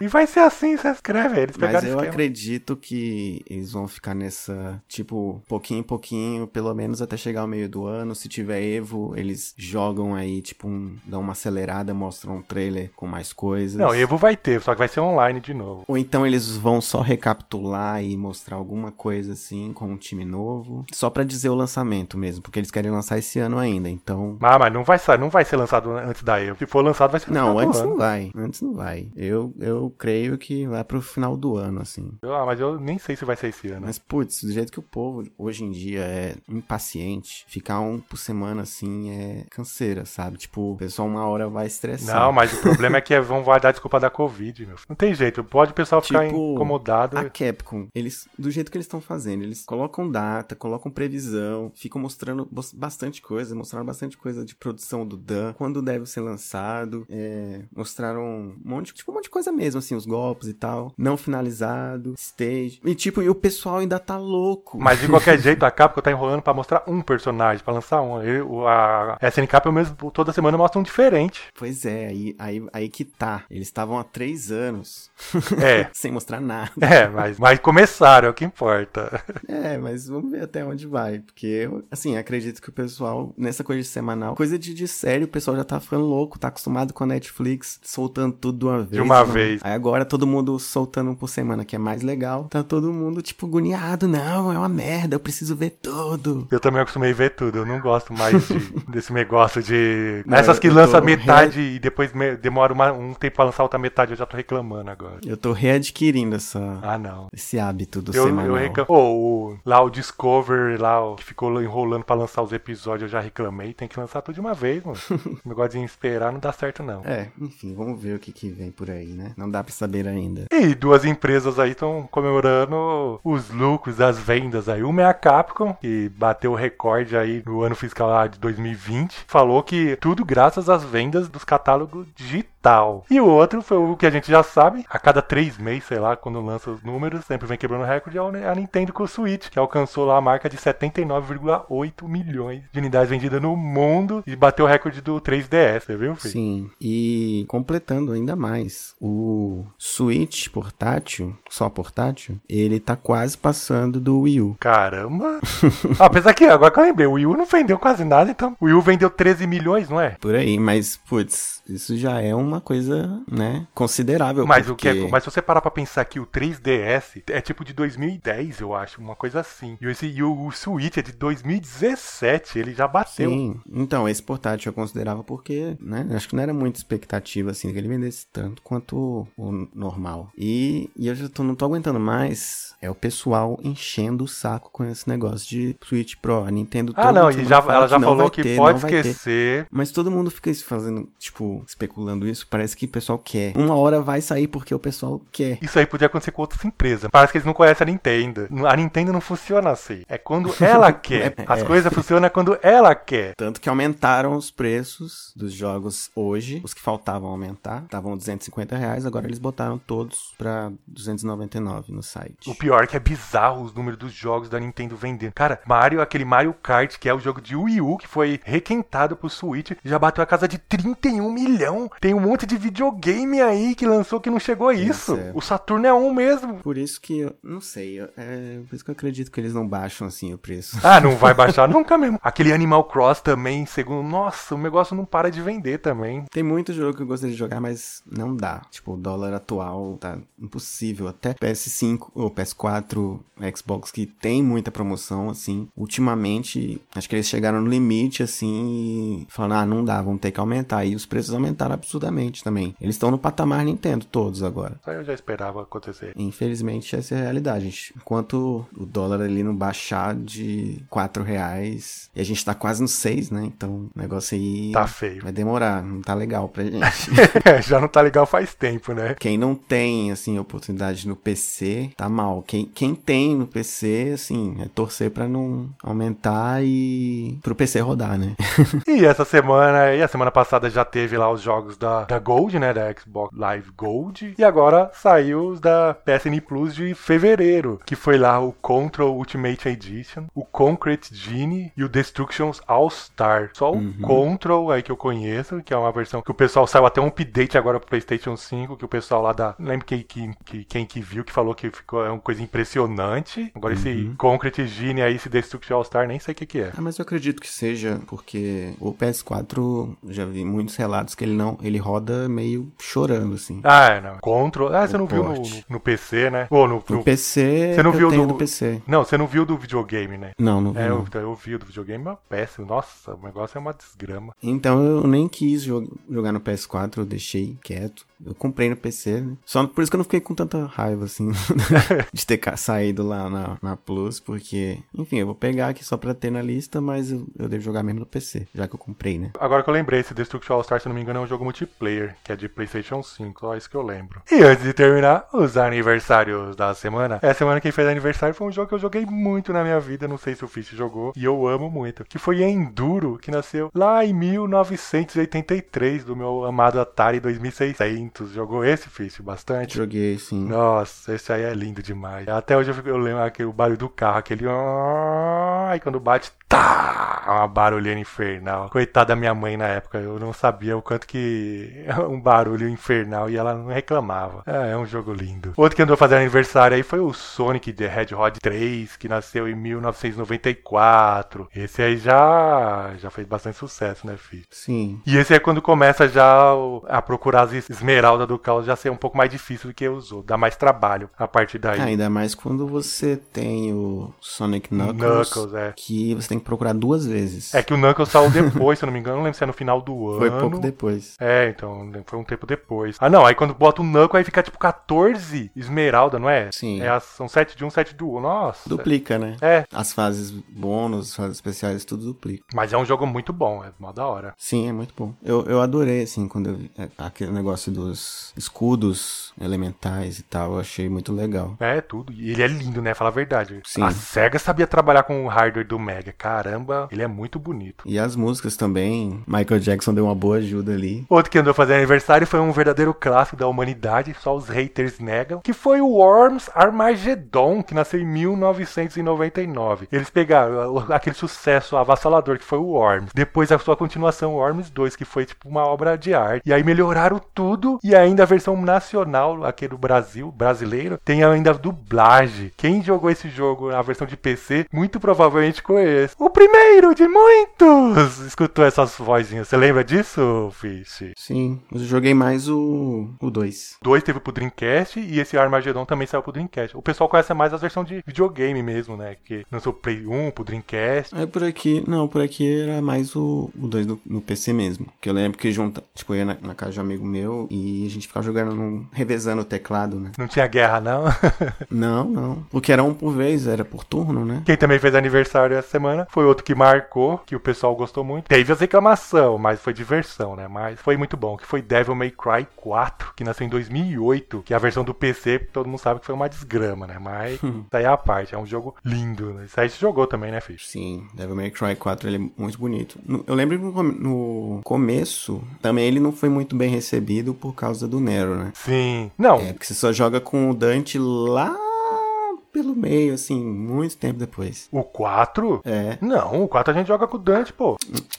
S2: E vai ser assim, você escreve. Eles
S3: Mas eu
S2: esquema.
S3: acredito que eles vão ficar nessa, tipo, pouquinho em pouquinho, pelo menos até chegar ao meio do ano. Se tiver Evo, eles jogam aí, tipo, um, dão uma acelerada, mostram um trailer com mais coisas.
S2: Não, Evo vai ter, só que vai ser online de novo.
S3: Ou então eles vão só recapitular e mostrar alguma coisa assim com um time novo, só pra dizer o lançamento mesmo, porque eles querem lançar esse ano ainda. Então,
S2: Mas, mas não, vai, sa- não vai ser lançado antes da Evo. Se for lançado, vai ser
S3: não, antes
S2: ano.
S3: não vai. Antes não vai. Eu eu creio que vai pro final do ano assim.
S2: Ah, mas eu nem sei se vai ser esse ano.
S3: Mas putz, do jeito que o povo hoje em dia é impaciente, ficar um por semana assim é canseira, sabe? Tipo, o pessoal uma hora vai estressar.
S2: Não, mas o <laughs> problema é que vão dar desculpa da Covid, meu. filho. Não tem jeito. Pode o pessoal ficar
S3: Tipo,
S2: incomodado.
S3: A Capcom, eles, do jeito que eles estão fazendo, eles colocam data, colocam previsão, ficam mostrando bastante coisa, mostraram bastante coisa de produção do Dan, quando deve ser lançado, é, mostraram um monte, tipo, um monte de coisa mesmo, assim, os golpes e tal, não finalizado, stage, e tipo, e o pessoal ainda tá louco.
S2: Mas de qualquer <laughs> jeito, a Capcom tá enrolando pra mostrar um personagem, pra lançar um. O- a SNK, pelo menos, toda semana mostra um diferente.
S3: Pois é, aí, aí, aí que tá. Eles estavam há três anos
S2: É. <laughs>
S3: sem mostrar nada.
S2: É, mas, mas começaram, é o que importa.
S3: É, mas vamos ver até onde vai. Porque eu, assim, acredito que o pessoal, nessa coisa de semanal, coisa de, de série, o pessoal já tá ficando louco, tá acostumado com a Netflix soltando tudo de uma vez.
S2: uma
S3: né?
S2: vez.
S3: Aí agora todo mundo soltando um por semana, que é mais legal. Tá todo mundo, tipo, agoniado. Não, é uma merda, eu preciso ver tudo.
S2: Eu também acostumei ver tudo. Eu não gosto mais de- <laughs> desse negócio de.
S3: Não,
S2: Essas
S3: eu-
S2: que lança metade e depois me- demora uma- um tempo pra lançar outra metade. Eu já tô reclamando agora.
S3: Eu tô readquirindo essa,
S2: Ah, não.
S3: esse hábito do
S2: Eu,
S3: semanal.
S2: eu reclamo. Pô, o, lá o Discover, lá, o, que ficou enrolando pra lançar os episódios, eu já reclamei. Tem que lançar tudo de uma vez, mano. <laughs> o negócio de esperar não dá certo, não.
S3: É, enfim, vamos ver o que, que vem por aí, né? Não dá pra saber ainda.
S2: E duas empresas aí estão comemorando os lucros das vendas aí. Uma é a Capcom, que bateu o recorde aí no ano fiscal de 2020. Falou que tudo graças às vendas dos catálogos digital. E o outro foi o que a gente já sabe. A cada três meses, sei lá, quando lança os números, sempre vem quebrando recorde, é a Nintendo com o Switch, que alcançou lá a marca de 79,8 milhões de unidades vendidas no mundo e bateu o recorde do 3DS, você viu, filho?
S3: Sim, e completando ainda mais, o Switch portátil, só portátil, ele tá quase passando do Wii U.
S2: Caramba! <laughs> Apesar que agora que eu lembrei, o Wii U não vendeu quase nada, então. O Wii U vendeu 13 milhões, não é?
S3: Por aí, mas, putz, isso já é uma coisa, né, considerável.
S2: Mas, o que
S3: porque...
S2: é, mas se você parar pra pensar que o 3DS é tipo de 2010, eu acho, uma coisa assim. E, esse, e o, o Switch é de 2017, ele já bateu.
S3: Sim, então, esse portátil eu considerava porque, né, acho que não era muita expectativa, assim, que ele vendesse tanto quanto o, o normal. E, e eu já tô, não tô aguentando mais, é o pessoal enchendo o saco com esse negócio de Switch Pro. A Nintendo
S2: Ah, não, e já, ela já
S3: não
S2: falou que
S3: ter,
S2: pode
S3: ter.
S2: esquecer.
S3: Mas todo mundo fica fazendo, tipo, especulando isso. Parece que o pessoal quer. Uma hora vai sair porque o pessoal quer.
S2: Isso aí podia acontecer com outras empresas. Parece que eles não conhecem a Nintendo. A Nintendo não funciona assim. É quando <laughs> ela quer. As
S3: É.
S2: coisas funcionam quando ela quer.
S3: Tanto que aumentaram os preços dos jogos hoje. Os que faltavam aumentar. Estavam 250 reais. Agora eles botaram todos pra 299 no site.
S2: O pior que é bizarro os números dos jogos da Nintendo vendendo. Cara, Mario, aquele Mario Kart, que é o jogo de Wii U, que foi requentado pro Switch, já bateu a casa de 31 milhão. Tem um monte de videogame aí que lançou que não chegou a isso.
S3: é.
S2: O Saturno é um mesmo.
S3: Por isso que eu não sei. eu- É por isso que eu acredito que eles não baixam assim o preço.
S2: Ah, não vai <laughs> baixar nunca mesmo. Aquele Animal Cross também, segundo. Nossa, o negócio não para de vender também.
S3: Tem muito jogo que eu gostaria de jogar, mas não dá. Tipo, o dólar atual tá impossível. Até PS5 ou PS4, Xbox, que tem muita promoção, assim. Ultimamente, acho que eles chegaram no limite, assim, e falaram, ah, não dá, vamos ter que aumentar. E os preços aumentaram absurdamente também. Eles estão no patamar Nintendo, todos agora.
S2: Isso aí eu já esperava acontecer.
S3: Infelizmente, essa é a realidade. gente. Enquanto o dólar ali não baixar de 4 reais, e a gente tá quase no 6, né? Então, o negócio aí
S2: Tá feio.
S3: vai demorar, não tá legal pra gente. <laughs>
S2: já não tá legal faz tempo, né?
S3: Quem não tem, assim, oportunidade no PC, tá mal. Quem, quem tem no PC, assim, é torcer pra não aumentar e pro PC rodar, né? <laughs>
S2: E essa semana, e a semana passada já teve lá os jogos da, da Gold, né? Da Xbox Live Gold. E agora saiu os da PSN Plus de fevereiro. Que foi lá o Control Ultimate Edition, o Concrete Genie e o Destructions All Star. Só o Control aí que eu conheço, que é uma versão que o pessoal saiu até um update agora pro PlayStation 5, que o pessoal lá da. Lembro quem que, que, quem que viu que falou que ficou é uma coisa impressionante. Agora esse Concrete Genie aí, esse Destruction All Star, nem sei o que, que é.
S3: Ah, mas eu acredito que seja porque o PS4, já vi muitos relatos que ele não, ele roda meio chorando, assim.
S2: Ah, é, não. Control. Ah, você
S3: O
S2: não viu no, no- PC, né? Ou no.
S3: No
S2: no-
S3: PC,
S2: Você não
S3: eu
S2: viu
S3: tenho
S2: do-
S3: do PC.
S2: Não, você não viu do videogame, né?
S3: Não, não vi.
S2: É,
S3: não.
S2: eu, eu vi o do videogame, mas péssimo. Nossa, o negócio é uma desgrama.
S3: Então eu nem quis jo- jogar no PS4, eu deixei quieto. Eu comprei no PC, né? Só por isso que eu não fiquei com tanta raiva, assim, de <laughs> ter saído lá na, na Plus, porque, enfim, eu vou pegar aqui só pra ter na lista, mas eu, eu devo jogar mesmo no PC, já que eu comprei, né?
S2: Agora que eu lembrei, esse Destruction All Star, se não me engano, é um jogo multiplayer, que é de PlayStation 5, só isso que eu lembro. E antes de terminar, os aniversários da semana. Essa semana quem fez aniversário foi um jogo que eu joguei muito na minha vida, não sei se o Fish jogou, e eu amo muito, que foi Enduro, que nasceu lá em 1983, do meu amado Atari 2600. Jogou esse, Fish, bastante?
S3: Joguei, sim.
S2: Nossa, esse aí é lindo demais. Até hoje eu, fico- eu lembro aquele o barulho do carro, aquele. Aí quando bate, tá! Uma barulheira infernal. Coitada da minha mãe na época, eu não sabia o quanto que <laughs> um barulho infernal e ela não reclamava. É, é um jogo lindo. Outro que andou fazendo aniversário aí foi o Sonic the Hedgehog 3, que nasceu em 1994. Esse aí já já fez bastante sucesso, né, filho?
S3: Sim.
S2: E esse é quando começa já a procurar as esmeraldas do caos já ser um pouco mais difícil do que outros. Dá mais trabalho a partir daí.
S3: Ah, ainda mais quando você tem o Sonic Knuckles,
S2: Knuckles, é.
S3: que você tem que procurar duas vezes.
S2: É que o Knuckles saiu depois, <laughs> se eu não me engano. Não lembro se é no final do ano.
S3: Foi pouco depois.
S2: É, então, foi um tempo depois. Ah, não, aí quando bota o Knuckles, aí fica tipo 14 esmeralda, não é?
S3: Sim.
S2: É, são 7 de um, 7 do outro. Nossa.
S3: Duplica, né?
S2: É,
S3: As fases bônus, as fases especiais, tudo duplica.
S2: mas é um jogo muito bom, é mó da hora.
S3: Sim, é muito bom. Eu, eu adorei, assim, quando eu vi é, aquele negócio dos escudos elementais e tal, eu achei muito legal.
S2: É, tudo. E ele é lindo, né? Fala a verdade.
S3: Sim.
S2: A SEGA sabia trabalhar com o hardware do Mega. Caramba, ele é muito bonito.
S3: E as músicas também, Michael Jackson deu uma boa ajuda ali.
S2: Outro que andou fazendo aniversário foi um verdadeiro clássico da humanidade, só os haters negam, que foi o Worms Armageddon, que nasceu em 1999. Eles pegaram aquele sucesso avassalador que foi o Worms, depois a sua continuação, o Worms 2, que foi tipo uma obra de arte. E aí melhoraram tudo, e ainda a versão nacional, aqui do Brasil, brasileiro, tem ainda a dublagem. Quem jogou esse jogo na versão de PC, muito provavelmente conhece. O primeiro de muitos! Escutou essas vozinhas, você lembra disso, Fish?
S3: Sim, mas eu joguei mais o 2.
S2: 2 teve pro Dreamcast e esse Armageddon também saiu pro Dreamcast. O pessoal conhece mais as versões de videogame mesmo, né? Que lançou o Play 1 pro Dreamcast.
S3: É por aqui, não, por aqui era mais o 2 no, no PC mesmo. Que eu lembro que junta, tipo, eu ia na, na casa de um amigo meu e a gente ficava jogando, num- revezando o teclado, né?
S2: Não tinha guerra, não. <laughs>
S3: Não, não. Porque era um por vez, era por turno, né?
S2: Quem também fez aniversário essa semana foi outro que marcou, que o pessoal gostou muito. Teve as reclamação, mas foi diversão, né? Mas foi muito bom, que foi Devil May Cry 4, que nasceu em 2008, que é a versão do PC, todo mundo sabe que foi uma desgrama, né? Mas isso aí é a parte, é um jogo lindo. Né? Isso aí você jogou também, né, Fish?
S3: Sim, Devil May Cry 4 ele é muito bonito. No- eu lembro que no começo também ele não foi muito bem recebido por causa do Nero, né?
S2: Sim. Não,
S3: É, porque você só joga com o Dante lá pelo meio, assim, muito tempo depois.
S2: o 4?
S3: É,
S2: Não, o 4 a gente joga com o Dante, pô.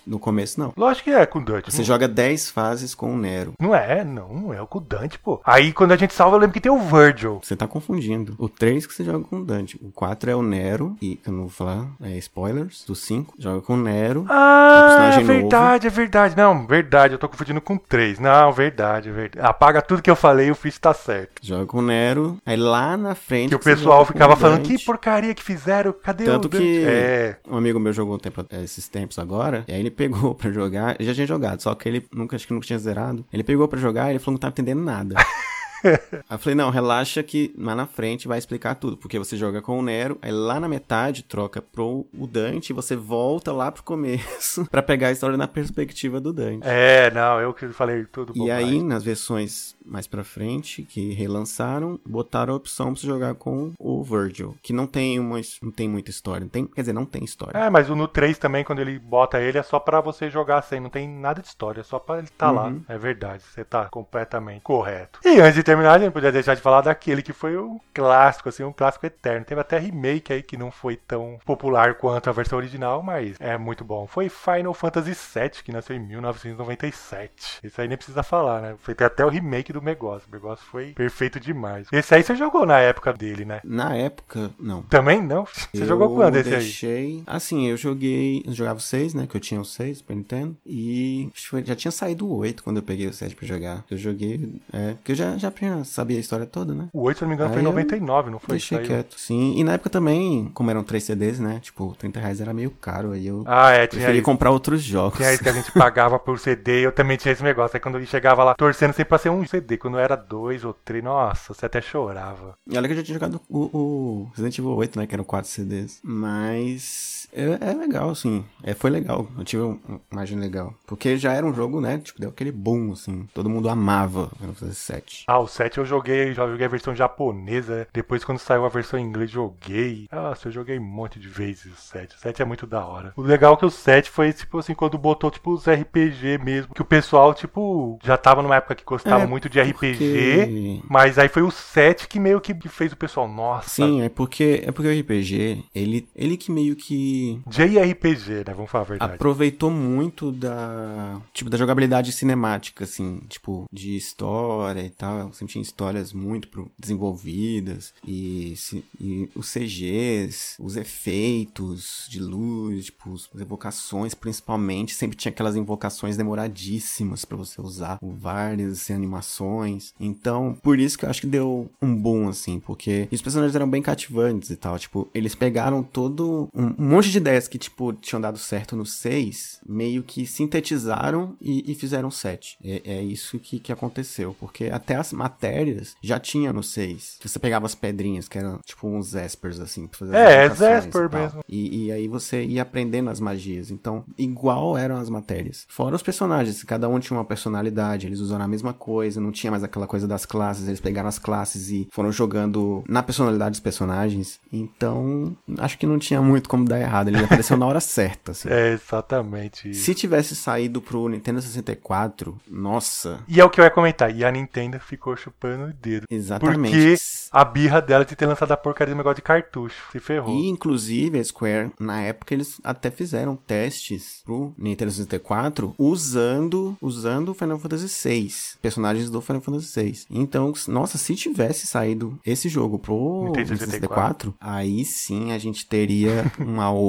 S3: no começo não.
S2: Lógico que é com o Dante.
S3: Você
S2: não,
S3: joga 10 fases com o Nero.
S2: não é, não, não é o com o Dante, pô. Aí quando a gente salva, eu lembro que tem o Virgil.
S3: Você tá confundindo. O 3 que você joga com o Dante. O 4 é o Nero. E eu não vou falar, é spoilers. Do 5, joga com o Nero.
S2: Ah, é
S3: personagem novo.
S2: verdade, é verdade. Não, verdade, eu tô confundindo com 3. Não, verdade, verdade. Apaga tudo que eu falei e o Fish tá certo.
S3: Joga com o Nero. Aí lá na frente.
S2: Que o pessoal
S3: com
S2: ficava
S3: o
S2: falando, que porcaria que fizeram, cadê
S3: Tanto
S2: o
S3: que
S2: É,
S3: um amigo meu jogou um tempo, é, esses tempos agora, e aí ele pegou <laughs> pra jogar, já tinha jogado, só que ele nunca, acho que nunca tinha zerado. Ele pegou pra jogar e ele falou que não tava entendendo nada. <laughs> Aí eu falei, não, relaxa que lá na frente vai explicar tudo, porque você joga com o Nero, aí lá na metade troca pro o Dante e você volta lá pro começo <laughs> pra pegar a história na perspectiva do Dante.
S2: é, não, eu que falei tudo
S3: E aí, nas versões mais pra frente, que relançaram, botaram a opção pra você jogar com o Virgil, que não tem uma, não tem muita história, não tem, quer dizer, não tem história.
S2: É, mas o no 3 também, quando ele bota ele, é só pra você jogar sem, não tem nada de história, é só pra ele tá lá.
S3: Uhum.
S2: É verdade, você tá completamente correto. E antes de terminar, a gente podia deixar de falar daquele que foi um clássico, assim, um clássico eterno. Teve até remake aí que não foi tão popular quanto a versão original, mas é muito bom. Foi Final Fantasy VII, que nasceu em 1997. Isso aí nem precisa falar, né? Foi até o remake do negócio. O negócio foi perfeito demais. Esse aí você jogou na época dele, né?
S3: Na época, não.
S2: Também não? Você
S3: eu
S2: jogou quando esse aí?
S3: deixei... Assim, eu joguei... Eu jogava o 6, né? Que eu tinha o 6 Super Nintendo. E já tinha saído o 8 quando eu peguei o 7 pra jogar. Eu joguei... É, porque eu já, já sabia a história toda, né?
S2: O 8, se não me engano, foi em
S3: eu
S2: 99, não foi?
S3: Deixei
S2: Saiu.
S3: quieto. Sim, e na época também, como eram 3 CDs, né? Tipo, 30 reais era meio caro. Aí eu
S2: Ah, é, tinha
S3: preferi
S2: isso.
S3: comprar outros jogos.
S2: Tinha isso que a gente pagava por CD, eu também tinha esse negócio. Aí quando ele chegava lá, torcendo sempre pra ser um CD. Quando era dois ou três, nossa, você até chorava.
S3: E olha que eu já tinha jogado o, o Resident Evil 8, né? Que eram 4 CDs. Mas é, é legal, assim. É, foi legal. Eu tive um- uma imagem legal. Porque já era um jogo, né? Tipo, deu aquele boom, assim. Todo mundo amava Final Fantasy VII.
S2: Ah, o o 7 eu joguei, já joguei a versão japonesa. Depois, quando saiu a versão em inglês, joguei. Nossa, eu joguei um monte de vezes o 7. O 7 é muito da hora. O legal é que o 7 foi, tipo assim, quando botou, tipo, os RPG mesmo. Que o pessoal, tipo, já tava numa época que gostava
S3: É,
S2: muito de RPG.
S3: porque-
S2: Mas aí foi o 7 que meio que que fez o pessoal, nossa.
S3: Sim, é porque é porque o RPG, ele, ele que meio que
S2: JRPG, né? Vamos falar a verdade.
S3: aproveitou muito da tipo da jogabilidade cinemática assim tipo de história e tal sempre tinha histórias muito desenvolvidas e, e os CGs os efeitos de luz tipo as evocações principalmente sempre tinha aquelas invocações demoradíssimas pra você usar várias animações então por isso que eu acho que deu um boom assim porque os personagens eram bem cativantes e tal tipo eles pegaram todo um, um monte de ideias que tipo tinham dado certo no 6 meio que sintetizaram e, e fizeram 7 é, é isso que, que aconteceu porque até as matérias já tinha no 6 você pegava as pedrinhas que eram tipo uns espers assim pra fazer
S2: É,
S3: invocações
S2: Esper
S3: e tal.
S2: mesmo.
S3: E, e aí você ia aprendendo as magias. Então, igual eram as matérias. Fora os personagens, cada um tinha uma personalidade, eles usaram a mesma coisa, não tinha mais aquela coisa das classes, eles pegaram as classes e foram jogando na personalidade dos personagens. Então, acho que não tinha muito como dar errado. Ele apareceu na hora certa, assim. <laughs>
S2: É, exatamente.
S3: Se tivesse saído pro Nintendo 64, nossa,
S2: E é o que eu ia comentar. E a Nintendo ficou chupando o dedo.
S3: exatamente.
S2: Porque a birra dela de ter lançado a porcaria do negócio de cartucho. Se ferrou.
S3: E, inclusive, a Square, na época, eles até fizeram testes pro Nintendo 64 usando, usando Final Fantasy VI, personagens do Final Fantasy VI. Então, nossa, se tivesse saído esse jogo pro
S2: Nintendo
S3: Nintendo 64, aí sim a gente teria uma outra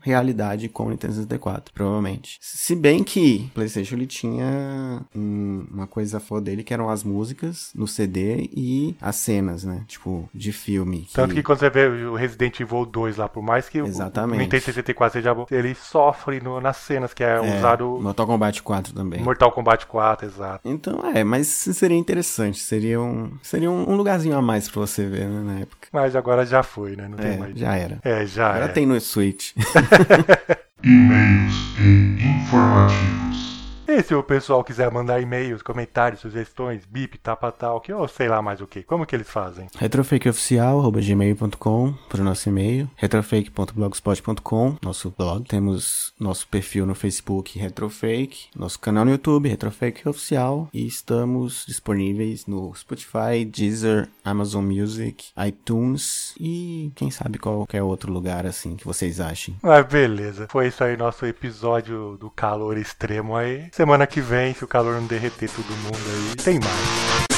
S3: realidade com o Nintendo 64, provavelmente. Se bem que o PlayStation ele tinha um- uma coisa foda dele que eram as músicas no CD e as cenas, né? Tipo, de filme.
S2: Tanto que quando você vê o Resident Evil 2 lá, por mais que o-
S3: Exatamente.
S2: o Nintendo 64 seja bom, ele sofre no- nas cenas, que é,
S3: É,
S2: usado
S3: Mortal Kombat 4 também.
S2: Mortal Kombat 4, exato.
S3: Então, é, mas seria interessante. Seria um, seria um um lugarzinho a mais pra você ver, né, na época.
S2: Mas agora já foi, né? Não tem
S3: É,
S2: mais.
S3: já era.
S2: É, já
S3: Agora
S2: é.
S3: tem no Switch. <laughs>
S1: E-mails e informativos.
S2: E se o pessoal quiser mandar e-mails, comentários, sugestões, bip, tapa tal, que ou sei lá mais o que, como que eles fazem?
S3: retrofakeoficial.gmail.com para o nosso e-mail, retrofake.blogspot.com, nosso blog. Temos nosso perfil no Facebook Retrofake, nosso canal no YouTube Retrofake Oficial e estamos disponíveis no Spotify, Deezer, Amazon Music, iTunes e quem sabe qualquer outro lugar assim que vocês achem.
S2: Ah, beleza. Foi isso aí, nosso episódio do calor extremo aí. Semana que vem, se o calor não derreter todo mundo aí, tem mais.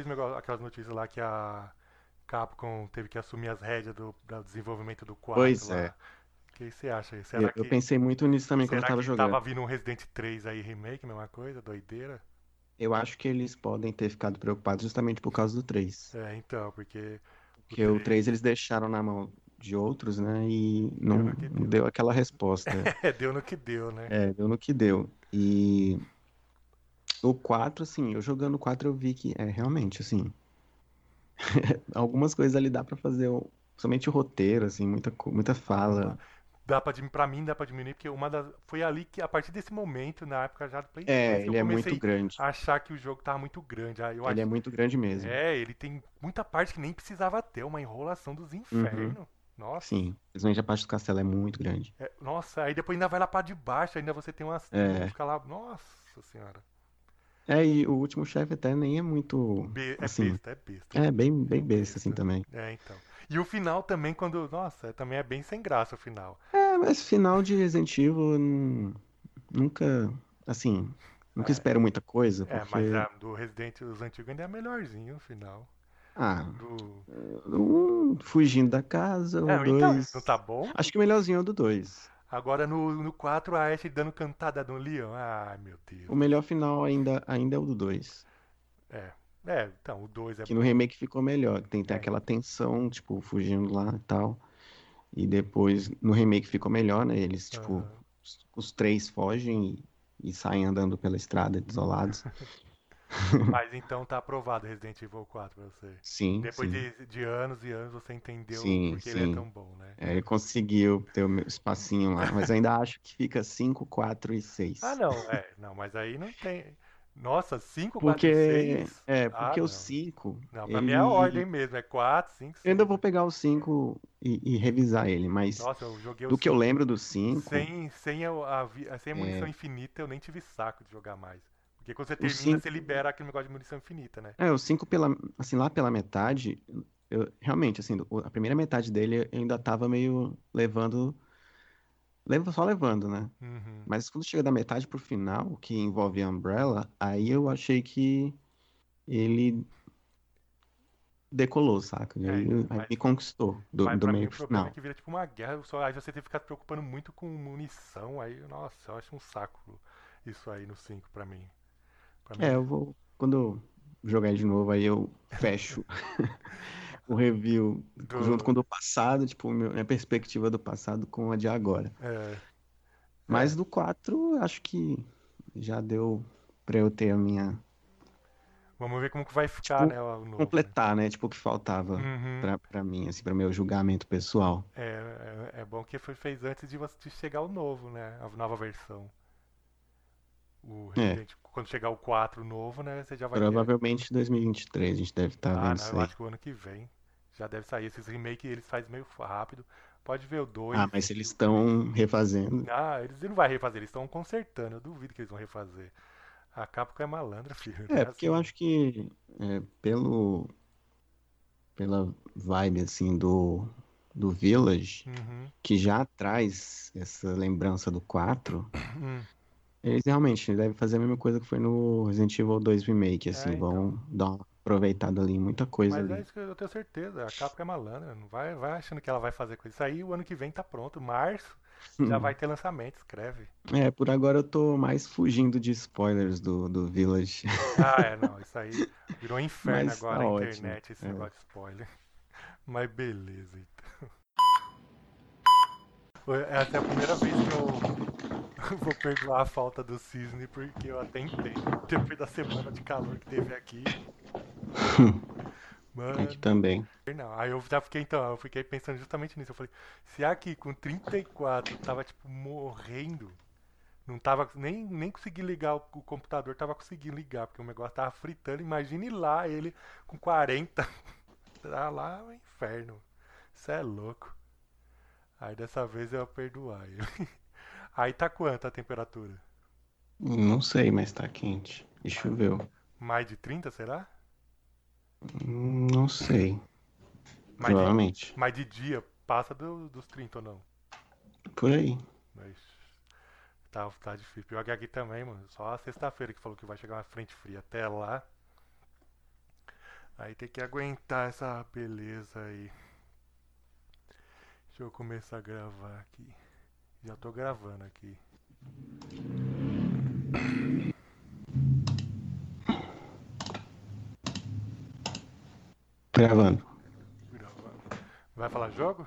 S2: Aqueles aquelas notícias lá que a Capcom teve que assumir as rédeas do, do desenvolvimento do 4
S3: Pois
S2: lá.
S3: é.
S2: O que você acha? Será
S3: Eu,
S2: que,
S3: eu pensei muito nisso também quando
S2: será
S3: eu tava
S2: que
S3: jogando.
S2: tava vindo um Resident 3 aí remake, mesma coisa, doideira?
S3: Eu acho que eles podem ter ficado preocupados justamente por causa do 3.
S2: É, então, porque
S3: Porque o 3 eles deixaram na mão de outros, né? E não,
S2: Deu que deu.
S3: deu aquela resposta. <laughs>
S2: é, deu no que deu, né?
S3: É, deu no que deu. E o 4, assim, eu jogando o 4 eu vi que é realmente, assim, <laughs> algumas coisas ali dá pra fazer, somente o roteiro, assim, muita, muita fala.
S2: Dá pra, pra mim dá pra diminuir, porque uma das. Foi ali que, a partir desse momento, na época já do Play 2,
S3: É, ele é muito grande.
S2: a achar que o jogo tava muito grande. Aí eu
S3: Ele é
S2: acho-
S3: muito grande mesmo.
S2: É, ele tem muita parte que nem precisava ter, uma enrolação dos infernos. Nossa.
S3: Sim, principalmente a parte do castelo é muito grande.
S2: É, nossa, aí depois ainda vai lá pra de baixo, ainda você tem umas.
S3: É.
S2: Fica lá. Nossa senhora.
S3: É, e o último chefe até nem é muito,
S2: Be- é
S3: assim,
S2: besta, é besta.
S3: é bem, bem besta, assim, também.
S2: É, então. E o final também, quando. Nossa, também é bem sem graça o final.
S3: É, mas final de Resident Evil, nunca, assim, nunca espero muita coisa,
S2: É,
S3: porque...
S2: mas a do Resident os antigos ainda é melhorzinho o final.
S3: Ah,
S2: Do.
S3: um fugindo da casa, o
S2: É, então,
S3: dois...
S2: não tá bom?
S3: Acho que o melhorzinho é o do 2.
S2: Agora no, no 4, a Ashe dando cantada no Leon. Ai, meu Deus.
S3: O melhor final ainda, ainda é o do 2.
S2: É. É, então, o 2 é
S3: Que no remake ficou melhor. Tem, tem
S2: É.
S3: aquela tensão, tipo, fugindo lá e tal. E depois, no remake ficou melhor, né? Eles, tipo,
S2: Aham.
S3: os, os três fogem e, e saem andando pela estrada desolados. <laughs> <laughs>
S2: Mas então tá aprovado Resident Evil 4 pra você.
S3: Sim,
S2: Depois
S3: sim.
S2: de, de anos e anos você entendeu
S3: Sim,
S2: porque ele é
S3: sim.
S2: tão bom, né?
S3: É, ele conseguiu ter o meu espacinho lá, mas ainda acho que fica 5, 4 e 6.
S2: Ah, não, é. Não, mas aí não tem. Nossa, 5, 4
S3: Porque,
S2: e 6?
S3: é,
S2: Ah,
S3: porque o
S2: não.
S3: 5.
S2: Não, pra mim é a ordem mesmo, é 4, 5, 6.
S3: Eu ainda vou pegar o 5 e, e revisar ele, mas
S2: Nossa, eu joguei o
S3: do que eu lembro do 5.
S2: Sem, sem, a, a sem a munição
S3: É.
S2: infinita, eu nem tive saco de jogar mais. Porque quando você termina,
S3: cinco-
S2: você libera aquele negócio de munição infinita, né?
S3: É, o 5 pela, assim, lá pela metade, eu realmente, assim, a primeira metade dele eu ainda tava meio levando, leva- só levando, né?
S2: Uhum.
S3: Mas quando chega da metade pro final, que envolve a Umbrella, aí eu achei que ele decolou, saca?
S2: É,
S3: aí
S2: mas-
S3: me conquistou do,
S2: Mas
S3: do
S2: mim
S3: meio
S2: o
S3: pro final.
S2: é que vira tipo uma guerra, só, aí você tem que ficar se preocupando muito com munição, aí, nossa, eu acho um saco isso aí no 5 pra mim.
S3: É, eu vou, quando eu jogar de novo, aí eu fecho <laughs> o review
S2: Do-
S3: junto com o do passado, tipo, minha perspectiva do passado com a de agora.
S2: é,
S3: Mas do 4, acho que já deu pra eu ter a minha.
S2: vamos ver como que vai ficar,
S3: Tipo,
S2: né, o novo. né?
S3: completar, né? Tipo, o que faltava
S2: Uhum.
S3: pra, pra mim, assim, pra meu julgamento pessoal.
S2: É, é, é bom que foi fez antes de, você- de chegar o novo, né? A nova versão. O
S3: É.
S2: Resident, quando chegar o 4 novo, né? Você já vai ter.
S3: Provavelmente 2023 a gente deve estar
S2: Ah,
S3: vendo
S2: não,
S3: isso
S2: eu acho que o ano que vem já deve sair. Esses remakes eles fazem meio rápido. Pode ver o 2.
S3: Ah, mas eles estão refazendo.
S2: Ah, eles não vão refazer, eles estão consertando. Eu duvido que eles vão refazer. A Capcom é malandra, <laughs> filho.
S3: É, porque eu acho que é, pelo. pela vibe, assim, do. do Village,
S2: Uhum.
S3: que já traz essa lembrança do 4,
S2: Hum.
S3: Eles realmente devem fazer a mesma coisa que foi no Resident Evil 2 Remake, assim,
S2: É, então.
S3: vão dar uma aproveitada ali, em muita coisa
S2: Mas é
S3: ali.
S2: isso que eu tenho certeza. A Capcom é malandra. Não vai, vai achando que ela vai fazer coisa. Isso aí o ano que vem tá pronto. Março já <laughs> vai ter lançamento. Escreve.
S3: É, por agora eu tô mais fugindo de spoilers do, do Village.
S2: Ah, é, <laughs> não. Isso aí virou um inferno
S3: Mas
S2: agora
S3: tá ótimo,
S2: internet, esse
S3: é.
S2: negócio de spoiler. <laughs> Mas beleza, então. Essa é a primeira vez que eu <laughs> vou perdoar a falta do Cisne, porque eu até entendo. Depois da semana de calor que teve aqui. <laughs> Mano,
S3: Aqui também.
S2: não. Aí eu já fiquei, então, eu fiquei pensando justamente nisso. Eu falei, se aqui com 34 tava, tipo, morrendo, não tava, nem, nem consegui ligar o, o computador, tava conseguindo ligar, porque o negócio tava fritando. Imagine lá ele com 40. <laughs> Tá lá o inferno. Isso é louco. Aí dessa vez eu ia perdoar ele. Aí tá quanto a temperatura?
S3: Não sei, mas tá quente. E choveu.
S2: Mais de 30, será?
S3: Não sei.
S2: Mais de,
S3: Provavelmente.
S2: mais de dia passa do- dos 30 ou não?
S3: Por aí.
S2: Mas tá, tá difícil. Pior que aqui também, mano. Só a sexta-feira que falou que vai chegar uma frente fria. Até lá. Aí tem que aguentar essa beleza aí. Deixa eu começar a gravar aqui. Já tô gravando aqui.
S3: Gravando.
S2: Gravando. Vai falar jogo?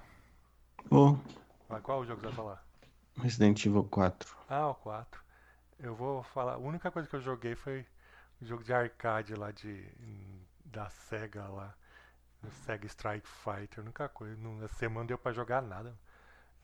S2: Vai, qual jogo você vai falar?
S3: Resident Evil 4.
S2: Ah, o 4. Eu vou falar. A única coisa que eu joguei foi o jogo de arcade lá de. da SEGA lá. O SEGA Strike Fighter. A única coisa. Essa semana deu pra jogar nada.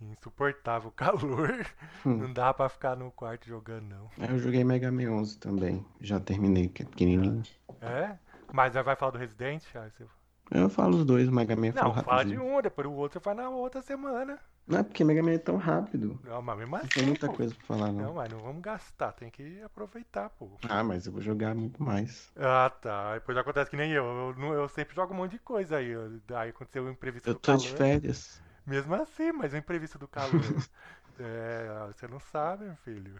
S2: Insuportável o <laughs> calor.
S3: Hum.
S2: Não dá pra ficar no quarto jogando, não.
S3: Eu joguei Mega Man 11 também. Já terminei, que é pequenininho.
S2: É? Mas vai falar do Resident? Você-
S3: Eu falo os dois, o Mega Man
S2: Não,
S3: fala
S2: de um, depois o outro vai na outra semana.
S3: Não é porque Mega Man é tão rápido.
S2: Não, mas mesmo assim.
S3: Não tem muita
S2: pô.
S3: coisa pra falar,
S2: Não,
S3: não.
S2: mas não vamos gastar, tem que aproveitar, pô.
S3: Ah, mas eu vou jogar muito mais.
S2: Ah, tá. Depois acontece que nem eu. Eu, não- eu sempre jogo um monte de coisa aí. eu- Aí aconteceu o imprevisto
S3: Eu tô
S2: calor.
S3: de férias.
S2: Mesmo assim, mas o imprevisto do calor. <laughs> é, você não sabe, meu filho.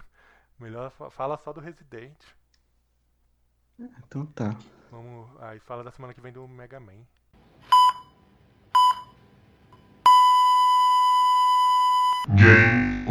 S2: Melhor fa- fala só do Resident.
S3: Então tá.
S2: Vamos, aí fala da semana que vem do Mega Man.
S1: Game